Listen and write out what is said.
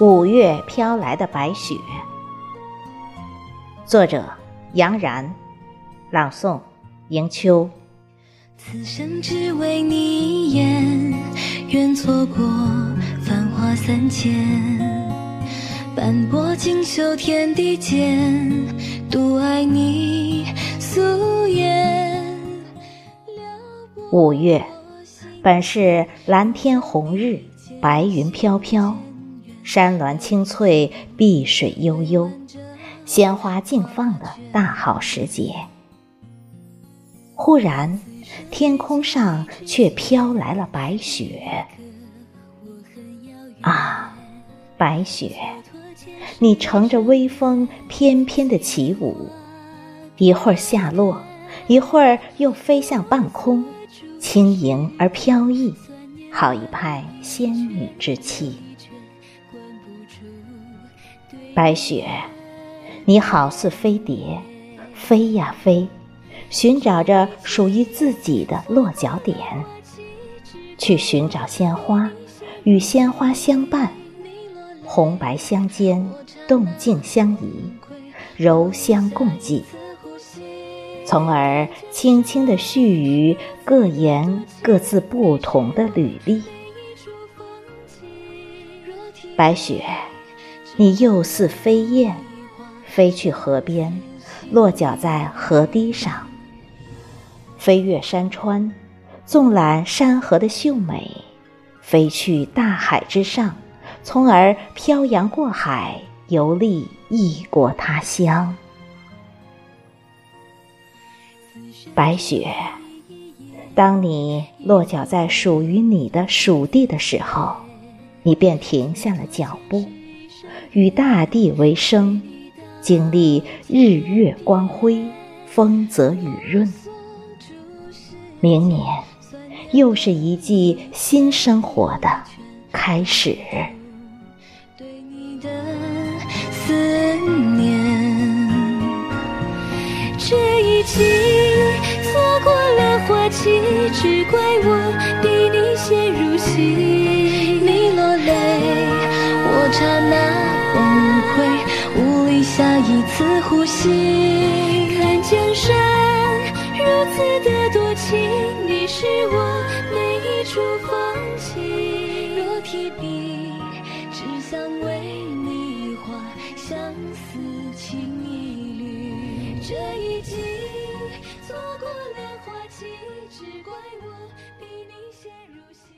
五月飘来的白雪，作者杨然，朗诵迎秋。此生只为你一眼，愿错过繁华三千。斑驳锦绣天地间，独爱你素颜。五月，本是蓝天红日，白云飘飘，山峦青翠，碧水悠悠，鲜花竞放的大好时节。忽然，天空上却飘来了白雪。啊，白雪，你乘着微风翩翩的起舞，一会儿下落，一会儿又飞向半空。轻盈而飘逸，好一派仙女之气。白雪，你好似飞蝶，飞呀飞，寻找着属于自己的落脚点，去寻找鲜花，与鲜花相伴，红白相间，动静相宜，柔香共济。从而轻轻地絮语，各言各自不同的履历。白雪，你又似飞燕，飞去河边，落脚在河堤上，飞越山川，纵览山河的秀美，飞去大海之上，从而漂洋过海，游历异国他乡。白雪，当你落脚在属于你的属地的时候，你便停下了脚步，与大地为生，经历日月光辉、风泽雨润。明年，又是一季新生活的开始。对你的思念，这一季。过了花期，只怪我比你先入戏。刹那崩溃，无力下一次呼吸。看江山如此的多情，你是我每一处风景。若提笔，只想为你画相思情一缕。这一季错过了花期，只怪我比你先入戏。